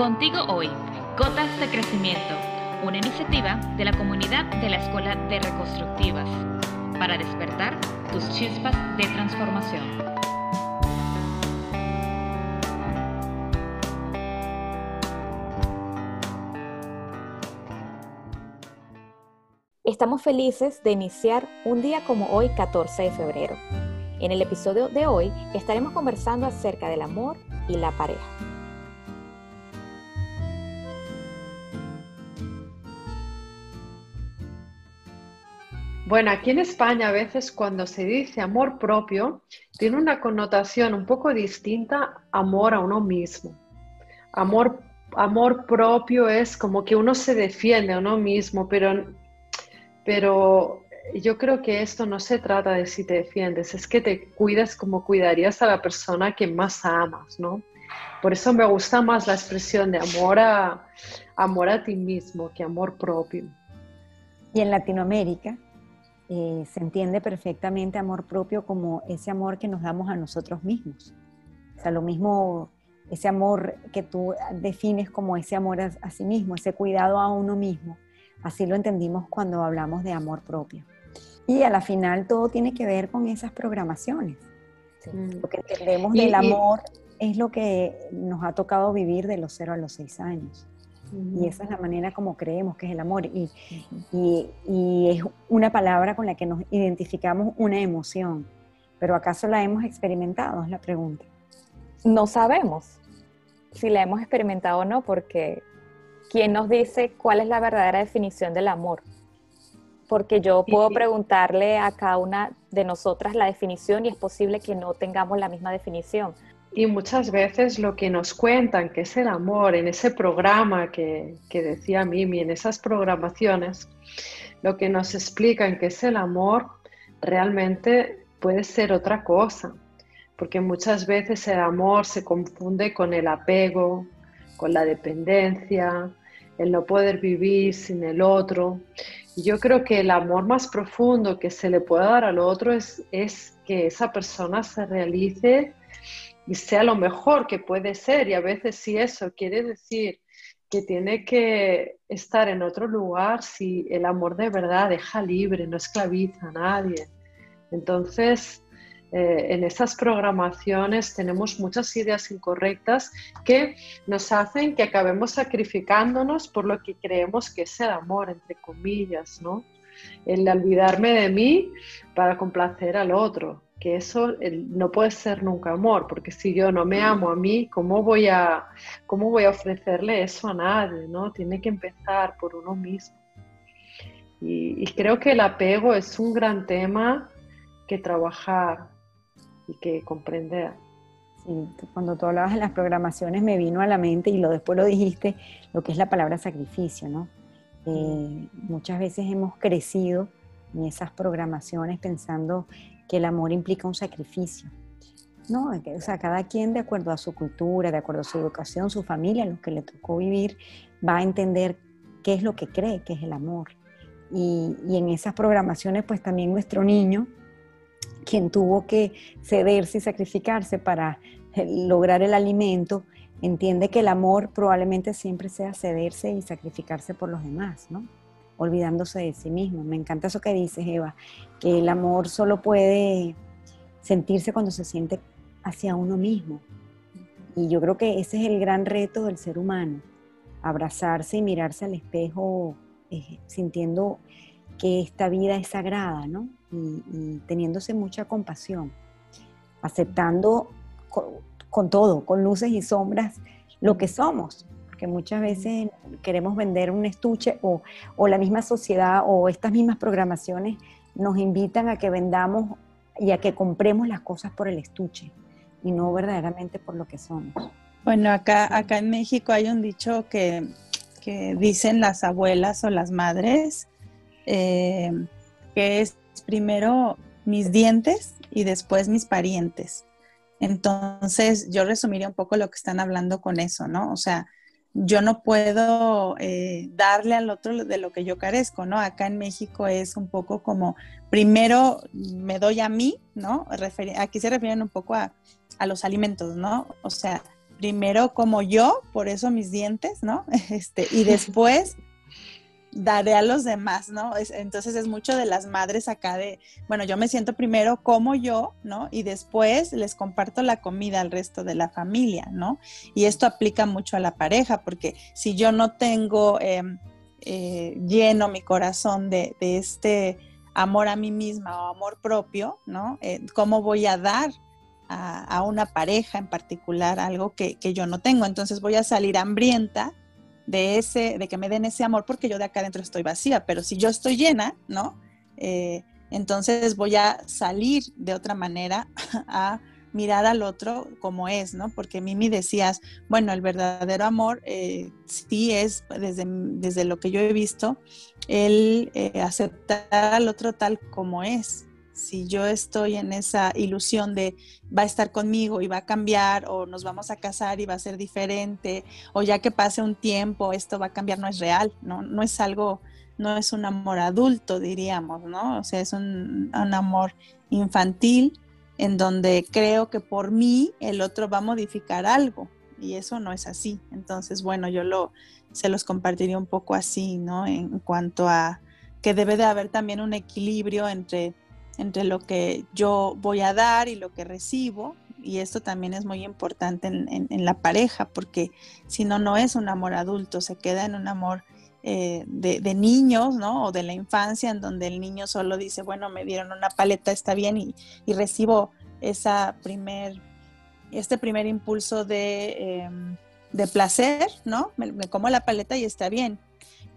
Contigo hoy, Gotas de Crecimiento, una iniciativa de la comunidad de la Escuela de Reconstructivas para despertar tus chispas de transformación. Estamos felices de iniciar un día como hoy, 14 de febrero. En el episodio de hoy estaremos conversando acerca del amor y la pareja. Bueno, aquí en España a veces cuando se dice amor propio, tiene una connotación un poco distinta amor a uno mismo. Amor, amor propio es como que uno se defiende a uno mismo, pero, pero yo creo que esto no se trata de si te defiendes, es que te cuidas como cuidarías a la persona que más amas, ¿no? Por eso me gusta más la expresión de amor a, amor a ti mismo que amor propio. Y en Latinoamérica, eh, se entiende perfectamente amor propio como ese amor que nos damos a nosotros mismos. O sea, lo mismo, ese amor que tú defines como ese amor a, sí mismo, ese cuidado a uno mismo. Así lo entendimos cuando hablamos de amor propio. Y a la final todo tiene que ver con esas programaciones. Lo que entendemos del amor es lo que nos ha tocado vivir de los 0 a los 6 años. Y esa es la manera como creemos que es el amor. Y, y, es una palabra con la que nos identificamos una emoción. Pero ¿acaso la hemos experimentado? Es la pregunta. No sabemos si la hemos experimentado o no, porque ¿quién nos dice cuál es la verdadera definición del amor? Porque yo puedo preguntarle a cada una de nosotras la definición y es posible que no tengamos la misma definición. Y muchas veces lo que nos cuentan que es el amor en ese programa que, que decía Mimi, en esas programaciones, lo que nos explican que es el amor realmente puede ser otra cosa, porque muchas veces el amor se confunde con el apego, con la dependencia, el no poder vivir sin el otro. Y yo creo que el amor más profundo que se le puede dar al otro es, es que esa persona se realice y sea lo mejor que puede ser. Y a veces si eso quiere decir que tiene que estar en otro lugar, si el amor de verdad deja libre, no esclaviza a nadie. Entonces, eh, en esas programaciones tenemos muchas ideas incorrectas que nos hacen que acabemos sacrificándonos por lo que creemos que es el amor, entre comillas, ¿no? El olvidarme de mí para complacer al otro que eso no puede ser nunca amor, porque si yo no me amo a mí, ¿cómo voy a, cómo voy a ofrecerle eso a nadie? ¿no? Tiene que empezar por uno mismo. Y, creo que el apego es un gran tema que trabajar y que comprender. Sí, cuando tú hablabas de las programaciones me vino a la mente y lo después lo dijiste, lo que es la palabra sacrificio, ¿no? Eh, muchas veces hemos crecido en esas programaciones pensando que el amor implica un sacrificio. No, o sea, cada quien de acuerdo a su cultura, de acuerdo a su educación, su familia, lo que le tocó vivir, va a entender qué es lo que cree que es el amor. Y, y en esas programaciones, pues también nuestro niño, quien tuvo que cederse y sacrificarse para eh, lograr el alimento, entiende que el amor probablemente siempre sea cederse y sacrificarse por los demás, ¿no? Olvidándose de sí mismo. Me encanta eso que dices, Eva, que el amor solo puede sentirse cuando se siente hacia uno mismo. Y yo creo que ese es el gran reto del ser humano, abrazarse y mirarse al espejo eh, sintiendo que esta vida es sagrada, ¿no? Y, teniéndose mucha compasión, aceptando con todo, con luces y sombras, lo que somos, que muchas veces queremos vender un estuche o, la misma sociedad o estas mismas programaciones nos invitan a que vendamos y a que compremos las cosas por el estuche y no verdaderamente por lo que somos. Bueno, acá, acá en México hay un dicho que, dicen las abuelas o las madres, eh, que es primero mis dientes y después mis parientes. Entonces, yo resumiría un poco lo que están hablando con eso, ¿no? O sea, yo no puedo eh, darle al otro de lo que yo carezco, ¿no? Acá en México es un poco como, primero me doy a mí, ¿no? aquí se refieren un poco a, los alimentos, ¿no? O sea, primero como yo, por eso mis dientes, ¿no? Este, y después daré a los demás, ¿no? entonces es mucho de las madres acá de, bueno, yo me siento primero como yo, ¿no? Y después les comparto la comida al resto de la familia, ¿no? Y esto aplica mucho a la pareja, porque si yo no tengo em, eh, lleno mi corazón de, este amor a mí misma o amor propio, ¿no? Eh, ¿Cómo voy a dar a, una pareja en particular algo que yo no tengo? Entonces voy a salir hambrienta de ese, de que me den ese amor porque yo de acá adentro estoy vacía, pero si yo estoy llena, ¿no? Eh, entonces voy a salir de otra manera a mirar al otro como es, ¿no? Porque Mimi decías, bueno, el verdadero amor eh, sí es, desde, desde, lo que yo he visto, el eh, aceptar al otro tal como es, si yo estoy en esa ilusión de va a estar conmigo y va a cambiar o nos vamos a casar y va a ser diferente o ya que pase un tiempo esto va a cambiar, no es real, no, no es algo, no es un amor adulto, diríamos, ¿no? O sea, es un, amor infantil en donde creo que por mí el otro va a modificar algo y eso no es así. Entonces, bueno, yo lo, se los compartiría un poco así, ¿no? En cuanto a que debe de haber también un equilibrio entre entre lo que yo voy a dar y lo que recibo. Y esto también es muy importante en, la pareja, porque si no, no es un amor adulto, se queda en un amor eh, de, niños, ¿no? O de la infancia, en donde el niño solo dice, bueno, me dieron una paleta, está bien, y, recibo esa primer, este primer impulso de, em, placer, ¿no? me como la paleta y está bien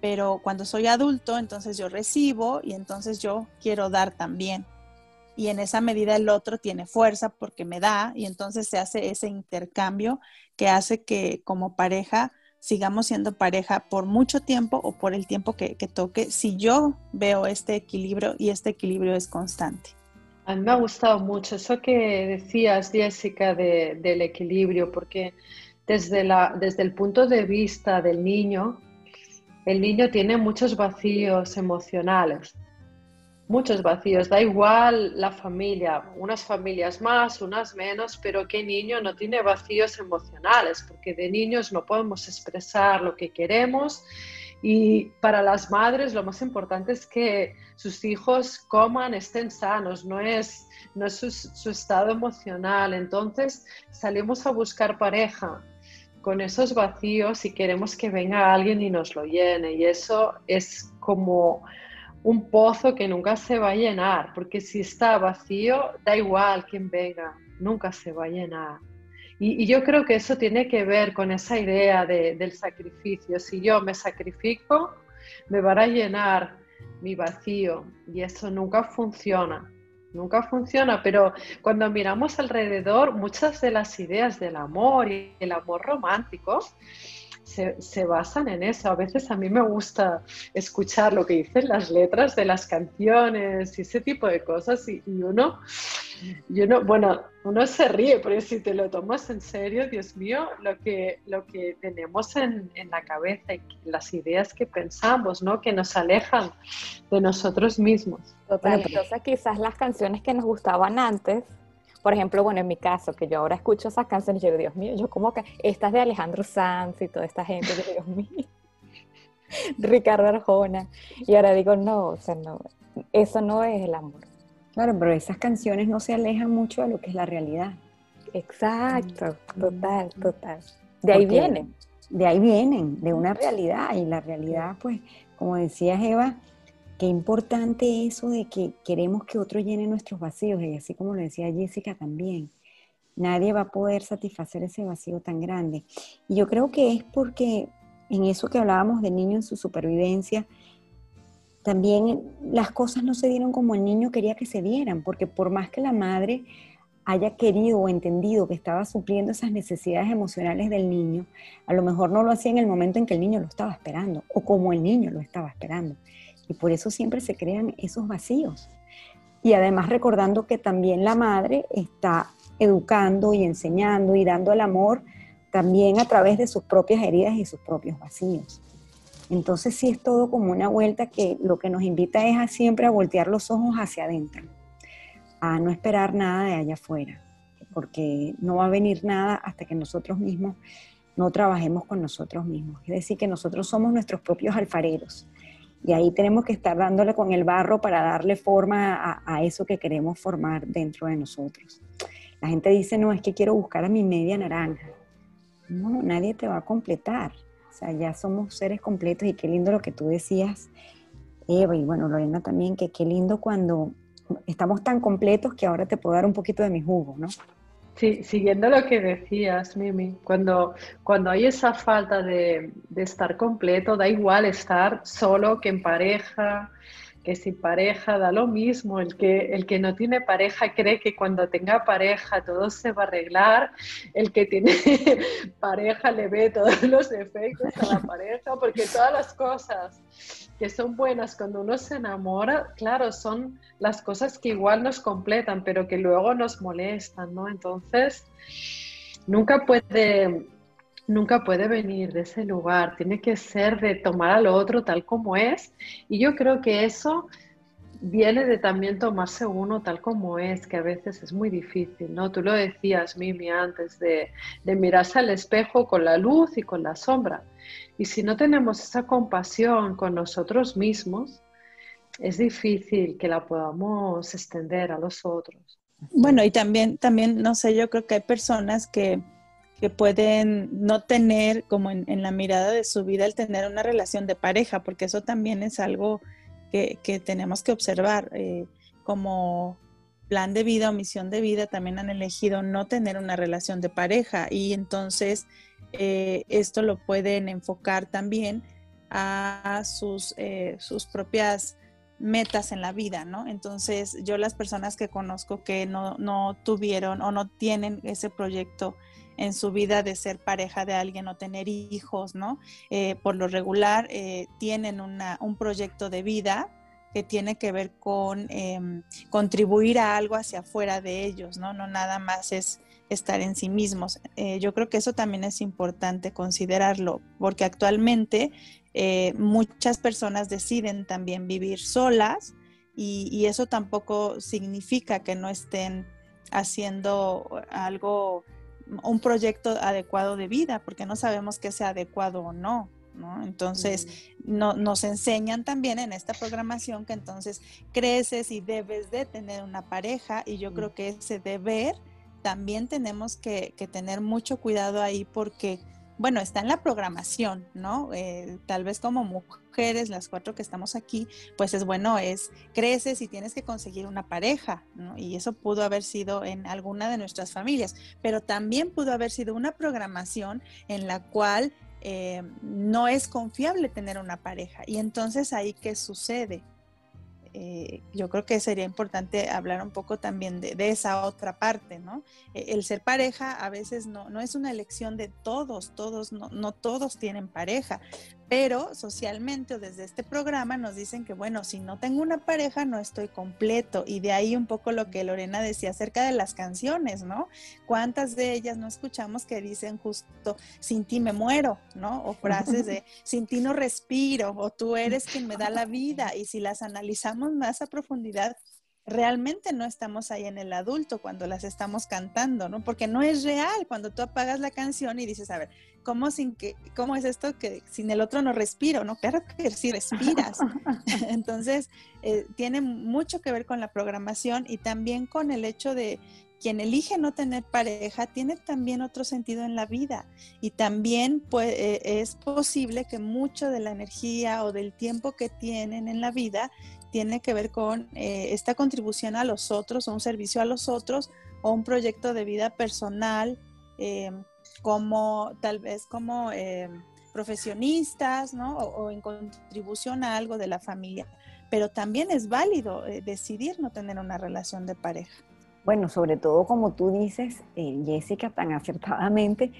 pero cuando soy adulto, entonces yo recibo y entonces yo quiero dar también. Y en esa medida el otro tiene fuerza porque me da y entonces se hace ese intercambio que hace que como pareja sigamos siendo pareja por mucho tiempo o por el tiempo que, toque, si yo veo este equilibrio y este equilibrio es constante. A mí me ha gustado mucho eso que decías, Jessica, del equilibrio, porque desde, la, desde el punto de vista del niño, el niño tiene muchos vacíos emocionales, muchos vacíos, da igual la familia, unas familias más, unas menos, pero ¿qué niño no tiene vacíos emocionales? Porque de niños no podemos expresar lo que queremos y para las madres lo más importante es que sus hijos coman, estén sanos, no es, no es su, su estado emocional. Entonces salimos a buscar pareja con esos vacíos y queremos que venga alguien y nos lo llene. Y eso es como un pozo que nunca se va a llenar, porque si está vacío, da igual quién venga, nunca se va a llenar. Y, yo creo que eso tiene que ver con esa idea del sacrificio. Si yo me sacrifico, me va a llenar mi vacío y eso nunca funciona nunca funciona, pero cuando miramos alrededor, muchas de las ideas del amor y el amor romántico se, basan en eso. A veces a mí me gusta escuchar lo que dicen las letras de las canciones y ese tipo de cosas y, uno, y uno, bueno, uno se ríe, pero si te lo tomas en serio, Dios mío, lo que, lo que tenemos en, en la cabeza y las ideas que pensamos, ¿no? Que nos alejan de nosotros mismos. Total, entonces quizás las canciones que nos gustaban antes por ejemplo, bueno, en mi caso, que yo ahora escucho esas canciones y yo digo, Dios mío, yo como que estas de Alejandro Sanz y toda esta gente, yo digo, Dios mío, Ricardo Arjona. Y ahora digo, no, o sea, no, eso no es el amor. Claro, pero esas canciones no se alejan mucho de lo que es la realidad. Exacto, total, total. De ahí vienen. De ahí vienen, de una realidad. Y la realidad, pues, como decía Eva, Qué importante eso de que queremos que otro llene nuestros vacíos, y así como lo decía Jessica también. Nadie va a poder satisfacer ese vacío tan grande. Y yo creo que es porque en eso que hablábamos del niño en su supervivencia, también las cosas no se dieron como el niño quería que se dieran, porque por más que la madre haya querido o entendido que estaba supliendo esas necesidades emocionales del niño, a lo mejor no lo hacía en el momento en que el niño lo estaba esperando o como el niño lo estaba esperando. Y por eso siempre se crean esos vacíos. Y además recordando que también la madre está educando y enseñando y dando el amor también a través de sus propias heridas y sus propios vacíos. Entonces sí es todo como una vuelta que lo que nos invita es a siempre a voltear los ojos hacia adentro, a no esperar nada de allá afuera. porque no va a venir nada hasta que nosotros mismos no trabajemos con nosotros mismos. Es decir, que nosotros somos nuestros propios alfareros. Y ahí tenemos que estar dándole con el barro para darle forma a, a, eso que queremos formar dentro de nosotros. La gente dice, no, es que quiero buscar a mi media naranja. No, nadie te va a completar. Sea, ya somos seres completos y qué lindo lo que tú decías, Eva, y bueno, Lorena también, que qué lindo cuando estamos tan completos que ahora te puedo dar un poquito de mi jugo, ¿no? Sí, siguiendo lo que decías, Mimi, cuando, cuando hay esa falta de, de estar completo, da igual estar solo que en pareja, que sin pareja da lo mismo. El que, el que no tiene pareja cree que cuando tenga pareja todo se va a arreglar. El que tiene pareja le ve todos los efectos a la pareja, porque todas las cosas que son buenas cuando uno se enamora, claro, son las cosas que igual nos completan, pero que luego nos molestan, ¿no? Entonces, nunca puede nunca puede venir de ese lugar, tiene que ser de tomar al otro tal como es. Y yo creo que eso viene de también tomarse uno tal como es, que a veces es muy difícil, ¿no? Tú lo decías, Mimi, antes de, de mirarse al espejo con la luz y con la sombra. Y si no tenemos esa compasión con nosotros mismos, es difícil que la podamos extender a los otros. Bueno, y también, también, no sé, yo creo que hay personas que que pueden no tener como en, la mirada de su vida el tener una relación de pareja, porque eso también es algo que, tenemos que observar. Eh, como plan de vida o misión de vida también han elegido no tener una relación de pareja y entonces eh, esto lo pueden enfocar también a sus, eh, sus propias metas en la vida, ¿no? Entonces yo las personas que conozco que no, no tuvieron o no tienen ese proyecto en su vida de ser pareja de alguien o tener hijos, ¿no? Eh, por lo regular eh, tienen un proyecto de vida que tiene que ver con em, contribuir a algo hacia afuera de ellos, ¿no? No nada más es estar en sí mismos. Eh, yo creo que eso también es importante considerarlo, porque actualmente muchas personas deciden también vivir solas y, y, eso tampoco significa que no estén haciendo algo un proyecto adecuado de vida, porque no sabemos que sea adecuado o no. ¿no? Entonces, no, nos enseñan también en esta programación que entonces creces y debes de tener una pareja y yo creo que ese deber también tenemos que, que tener mucho cuidado ahí porque bueno, está en la programación, ¿no? Eh, tal vez como mujeres, las cuatro que estamos aquí, pues es bueno, es creces y tienes que conseguir una pareja, ¿no? Y eso pudo haber sido en alguna de nuestras familias, pero también pudo haber sido una programación en la cual eh, no es confiable tener una pareja. Y entonces ahí, ¿qué sucede? Eh, yo creo que sería importante hablar un poco también de, esa otra parte, ¿no? E, el ser pareja a veces no, no es una elección de todos, todos, no, no todos tienen pareja, pero socialmente o desde este programa nos dicen que, bueno, si no tengo una pareja no estoy completo. Y de ahí un poco lo que Lorena decía acerca de las canciones, ¿no? ¿Cuántas de ellas no escuchamos que dicen justo, sin ti me muero, ¿no? O frases de, sin ti no respiro, o tú eres quien me da la vida. Y si las analizamos más a profundidad, realmente no estamos ahí en el adulto cuando las estamos cantando, ¿no? Porque no es real cuando tú apagas la canción y dices, a ver, ¿cómo, sin que, cómo es esto que sin el otro no respiro? No, claro que sí respiras. Entonces, eh, tiene mucho que ver con la programación y también con el hecho de quien elige no tener pareja tiene también otro sentido en la vida y también pues, es posible que mucho de la energía o del tiempo que tienen en la vida tiene que ver con eh, esta contribución a los otros, o un servicio a los otros, o un proyecto de vida personal, eh, como tal vez como eh, profesionistas, ¿no? O, en contribución a algo de la familia. Pero también es válido decidir no tener una relación de pareja. Bueno, sobre todo como tú dices, Jessica, tan acertadamente,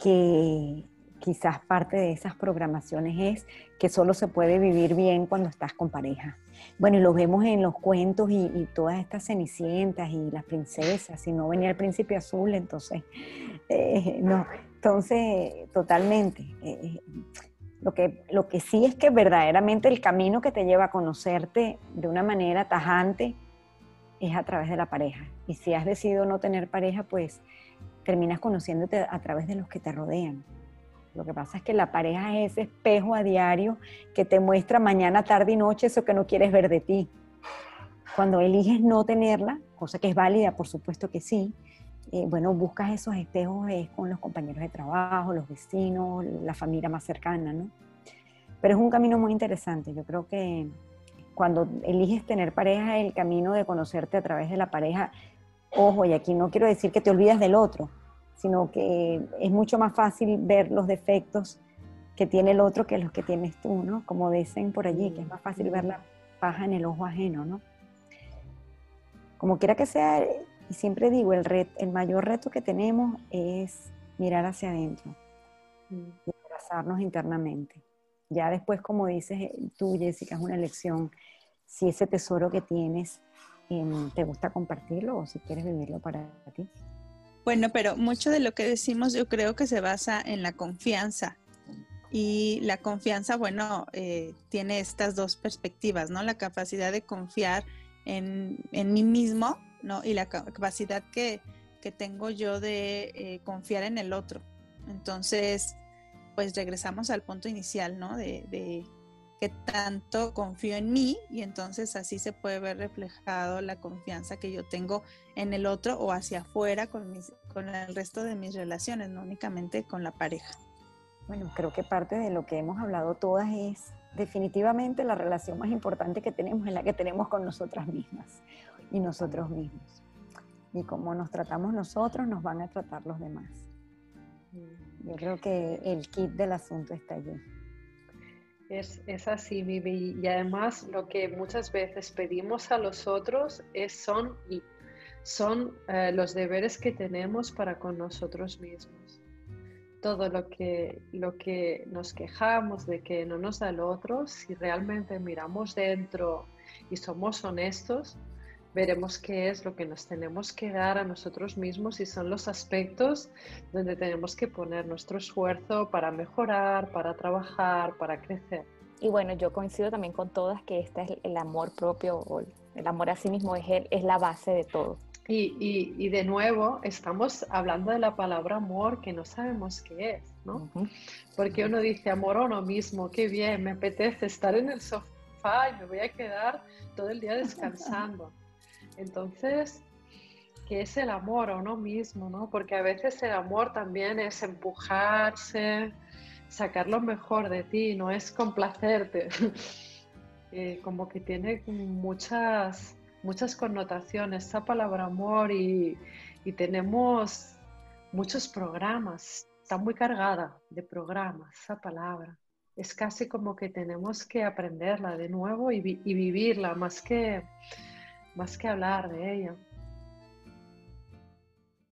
que quizás parte de esas programaciones es que solo se puede vivir bien cuando estás con pareja. Bueno, y lo vemos en los cuentos y, todas estas cenicientas y las princesas. Si no venía el príncipe azul, entonces, eh, no. Entonces, totalmente. Eh, lo, que, lo que sí es que verdaderamente el camino que te lleva a conocerte de una manera tajante es a través de la pareja. Y si has decidido no tener pareja, pues terminas conociéndote a través de los que te rodean. Lo que pasa es que la pareja es ese espejo a diario que te muestra mañana, tarde y noche eso que no quieres ver de ti. Cuando eliges no tenerla, cosa que es válida, por supuesto que sí, eh, bueno, buscas esos espejos con los compañeros de trabajo, los vecinos, la familia más cercana, ¿no? Pero es un camino muy interesante. Yo creo que cuando eliges tener pareja, el camino de conocerte a través de la pareja, ojo, y aquí no quiero decir que te olvidas del otro, sino que es mucho más fácil ver los defectos que tiene el otro que los que tienes tú, ¿no? Como dicen por allí, que es más fácil ver la paja en el ojo ajeno, ¿no? Como quiera que sea, y siempre digo, el, el mayor reto que tenemos es mirar hacia adentro mm. y abrazarnos internamente. Ya después, como dices eh, tú, Jessica, es una elección si ese tesoro que tienes em, te gusta compartirlo o si quieres vivirlo para ti. Bueno, pero mucho de lo que decimos yo creo que se basa en la confianza. Y la confianza, bueno, eh, tiene estas dos perspectivas, ¿no? La capacidad de confiar en, mí mismo, ¿no? Y la capacidad que, tengo yo de eh, confiar en el otro. Entonces, pues regresamos al punto inicial, ¿no? De, de que tanto confío en mí y entonces así se puede ver reflejado la confianza que yo tengo en el otro o hacia afuera con, mis, con el resto de mis relaciones, no únicamente con la pareja. Bueno, creo que parte de lo que hemos hablado todas es definitivamente la relación más importante que tenemos es la que tenemos con nosotras mismas y nosotros mismos. Y como nos tratamos nosotros, nos van a tratar los demás. Mm. Yo creo que el kit del asunto está allí. Es, es, así. Y además lo que muchas veces pedimos a los otros es, son, son eh, los deberes que tenemos para con nosotros mismos. Todo lo que, lo que nos quejamos de que no nos da el otro, si realmente miramos dentro y somos honestos, veremos qué es lo que nos tenemos que dar a nosotros mismos y son los aspectos donde tenemos que poner nuestro esfuerzo para mejorar, para trabajar, para crecer. Y bueno, yo coincido también con todas que este es el amor propio o el amor a sí mismo es, el, es la base de todo. Y, y, y, de nuevo, estamos hablando de la palabra amor que no sabemos qué es, ¿no? Porque uno dice amor a uno mismo, qué bien, me apetece estar en el sofá y me voy a quedar todo el día descansando. Entonces, ¿qué es el amor a uno mismo? ¿no? Porque a veces el amor también es empujarse, sacar lo mejor de ti, no es complacerte. Eh, como que tiene muchas, muchas connotaciones esa palabra amor y, y tenemos muchos programas, está muy cargada de programas esa palabra. Es casi como que tenemos que aprenderla de nuevo y, y vivirla más que más que hablar de ella.